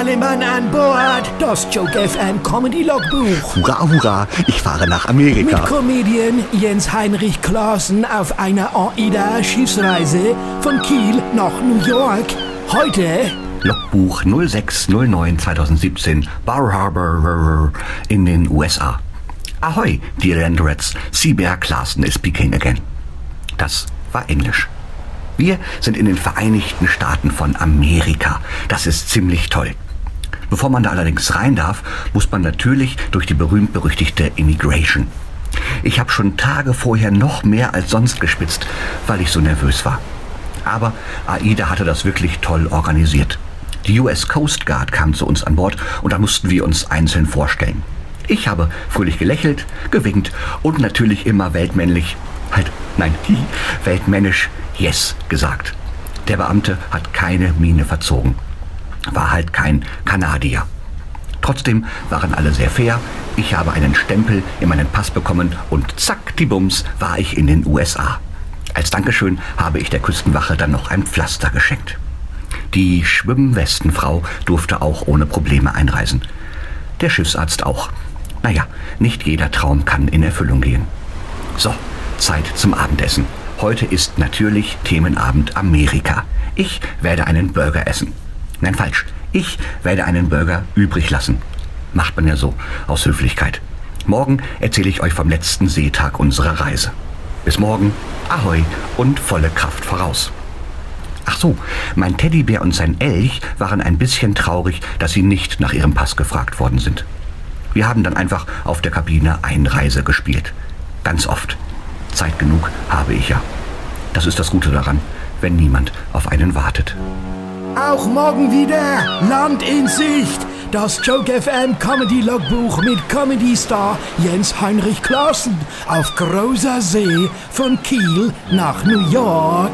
alle Mann an Bord. Das Joke FM Comedy Logbuch. Hurra, hurra, ich fahre nach Amerika. Mit Comedian Jens Heinrich Klaassen auf einer AIDA-Schiffsreise von Kiel nach New York. Heute Logbuch 0609 2017, Bar Harbor in den USA. Ahoy, dear Landrats, Seabear Classen is speaking again. Das war Englisch. Wir sind in den Vereinigten Staaten von Amerika. Das ist ziemlich toll. Bevor man da allerdings rein darf, muss man natürlich durch die berühmt-berüchtigte Immigration. Ich habe schon Tage vorher noch mehr als sonst gespitzt, weil ich so nervös war. Aber AIDA hatte das wirklich toll organisiert. Die US Coast Guard kam zu uns an Bord und da mussten wir uns einzeln vorstellen. Ich habe fröhlich gelächelt, gewinkt und natürlich immer weltmännlich, halt, nein, weltmännisch Yes gesagt. Der Beamte hat keine Miene verzogen. War halt kein Kanadier. Trotzdem waren alle sehr fair. Ich habe einen Stempel in meinen Pass bekommen und zack, die Bums, war ich in den USA. Als Dankeschön habe ich der Küstenwache dann noch ein Pflaster geschenkt. Die Schwimmwestenfrau durfte auch ohne Probleme einreisen. Der Schiffsarzt auch. Naja, nicht jeder Traum kann in Erfüllung gehen. So, Zeit zum Abendessen. Heute ist natürlich Themenabend Amerika. Ich werde einen Burger essen. Nein, falsch. Ich werde einen Burger übrig lassen. Macht man ja so, aus Höflichkeit. Morgen erzähle ich euch vom letzten Seetag unserer Reise. Bis morgen, ahoi und volle Kraft voraus. Ach so, mein Teddybär und sein Elch waren ein bisschen traurig, dass sie nicht nach ihrem Pass gefragt worden sind. Wir haben dann einfach auf der Kabine Einreise gespielt. Ganz oft. Zeit genug habe ich ja. Das ist das Gute daran, wenn niemand auf einen wartet. Auch morgen wieder Land in Sicht. Das Joke FM Comedy Logbuch mit Comedy Star Jens Heinrich Klaassen auf großer See von Kiel nach New York.